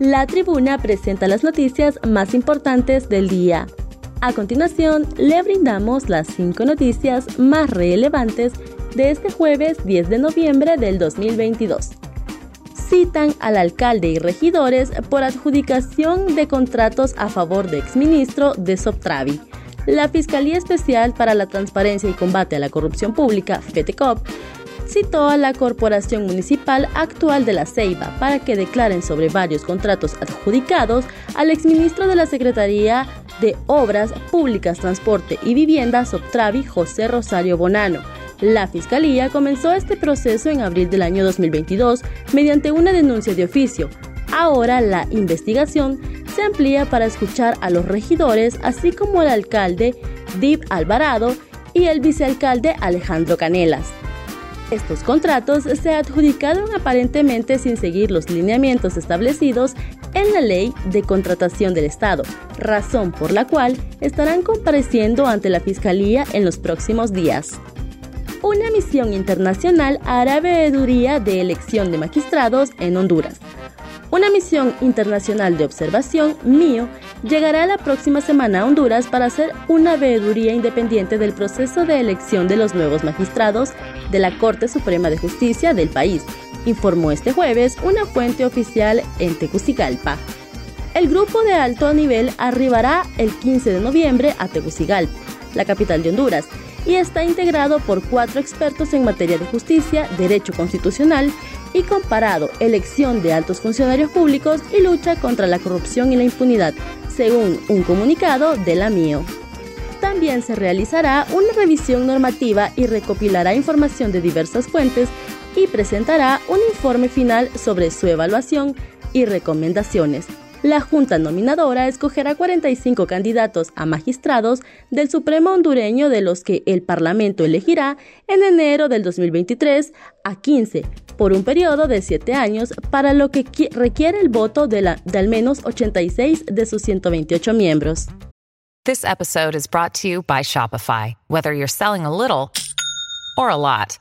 La tribuna presenta las noticias más importantes del día. A continuación, le brindamos las cinco noticias más relevantes de este jueves 10 de noviembre del 2022. Citan al alcalde y regidores por adjudicación de contratos a favor de exministro de Soptravi. La Fiscalía Especial para la Transparencia y Combate a la Corrupción Pública, FETECOP, citó a la Corporación Municipal actual de la Ceiba para que declaren sobre varios contratos adjudicados al exministro de la Secretaría de Obras Públicas, Transporte y Vivienda, Soptravi, José Rosario Bonano. La Fiscalía comenzó este proceso en abril del año 2022 mediante una denuncia de oficio. Ahora la investigación se amplía para escuchar a los regidores, así como al alcalde Dib Alvarado y el vicealcalde Alejandro Canelas. Estos contratos se adjudicaron aparentemente sin seguir los lineamientos establecidos en la Ley de Contratación del Estado, razón por la cual estarán compareciendo ante la Fiscalía en los próximos días. Una misión internacional hará veeduría de elección de magistrados en Honduras. Una misión internacional de observación, MIO, llegará la próxima semana a Honduras para hacer una veeduría independiente del proceso de elección de los nuevos magistrados de la Corte Suprema de Justicia del país, informó este jueves una fuente oficial en Tegucigalpa. El grupo de alto nivel arribará el 15 de noviembre a Tegucigalpa, la capital de Honduras, y está integrado por cuatro expertos en materia de justicia, derecho constitucional y comparado, elección de altos funcionarios públicos y lucha contra la corrupción y la impunidad, según un comunicado de la MIO. También se realizará una revisión normativa y recopilará información de diversas fuentes y presentará un informe final sobre su evaluación y recomendaciones. La Junta Nominadora escogerá 45 candidatos a magistrados del Supremo hondureño de los que el Parlamento elegirá en enero del 2023 a 15 por un periodo de 7 años para lo que requiere el voto de, la, de al menos 86 de sus 128 miembros. This episode is brought to you by Shopify. Whether you're selling a little or a lot,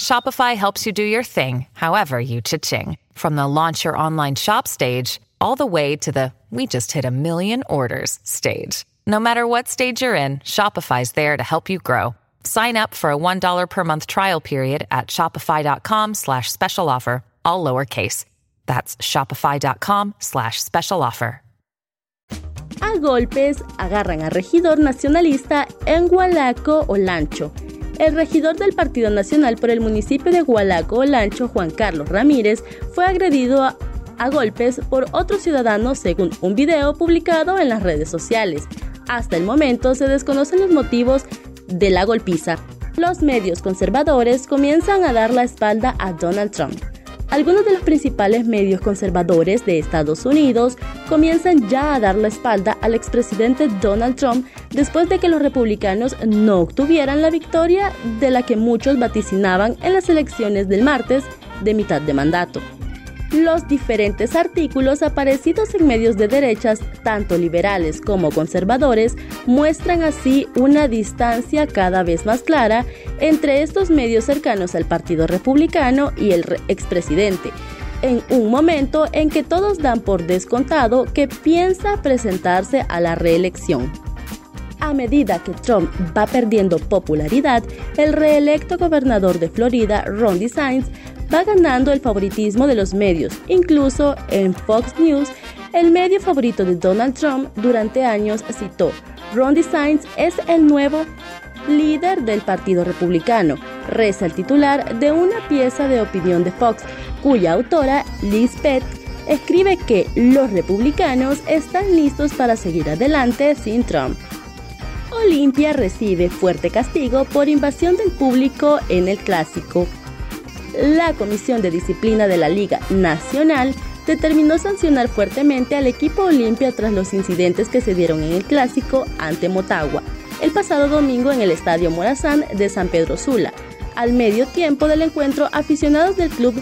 Shopify helps you do your thing, however you cha-ching. From the launch your online shop stage all the way to the we just hit a million orders stage. No matter what stage you're in, Shopify's there to help you grow. Sign up for a $1 per month trial period at shopify.com slash special offer, all lowercase. That's shopify.com slash special offer. A golpes agarran a regidor nacionalista en Gualaco Olancho. El regidor del Partido Nacional por el municipio de Gualaco Olancho, Juan Carlos Ramírez, fue agredido a a golpes por otros ciudadanos según un video publicado en las redes sociales. Hasta el momento se desconocen los motivos de la golpiza. Los medios conservadores comienzan a dar la espalda a Donald Trump. Algunos de los principales medios conservadores de Estados Unidos comienzan ya a dar la espalda al expresidente Donald Trump después de que los republicanos no obtuvieran la victoria de la que muchos vaticinaban en las elecciones del martes de mitad de mandato los diferentes artículos aparecidos en medios de derechas, tanto liberales como conservadores, muestran así una distancia cada vez más clara entre estos medios cercanos al Partido Republicano y el expresidente, en un momento en que todos dan por descontado que piensa presentarse a la reelección. A medida que Trump va perdiendo popularidad, el reelecto gobernador de Florida, Ron DeSantis, va ganando el favoritismo de los medios. Incluso en Fox News, el medio favorito de Donald Trump durante años citó, Ron DeSantis es el nuevo líder del Partido Republicano, reza el titular de una pieza de opinión de Fox, cuya autora, Liz Pett, escribe que los republicanos están listos para seguir adelante sin Trump. Olimpia recibe fuerte castigo por invasión del público en el clásico. La Comisión de Disciplina de la Liga Nacional determinó sancionar fuertemente al equipo Olimpia tras los incidentes que se dieron en el clásico ante Motagua el pasado domingo en el Estadio Morazán de San Pedro Sula. Al medio tiempo del encuentro, aficionados del club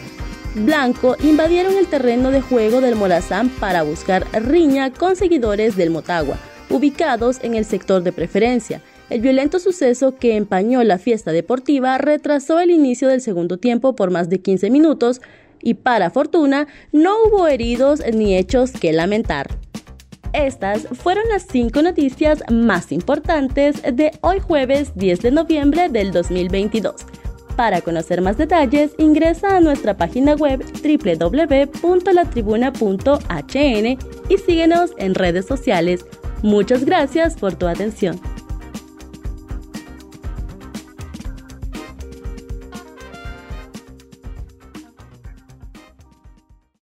blanco invadieron el terreno de juego del Morazán para buscar riña con seguidores del Motagua, ubicados en el sector de preferencia. El violento suceso que empañó la fiesta deportiva retrasó el inicio del segundo tiempo por más de 15 minutos y para fortuna no hubo heridos ni hechos que lamentar. Estas fueron las cinco noticias más importantes de hoy jueves 10 de noviembre del 2022. Para conocer más detalles, ingresa a nuestra página web www.latribuna.hn y síguenos en redes sociales. Muchas gracias por tu atención.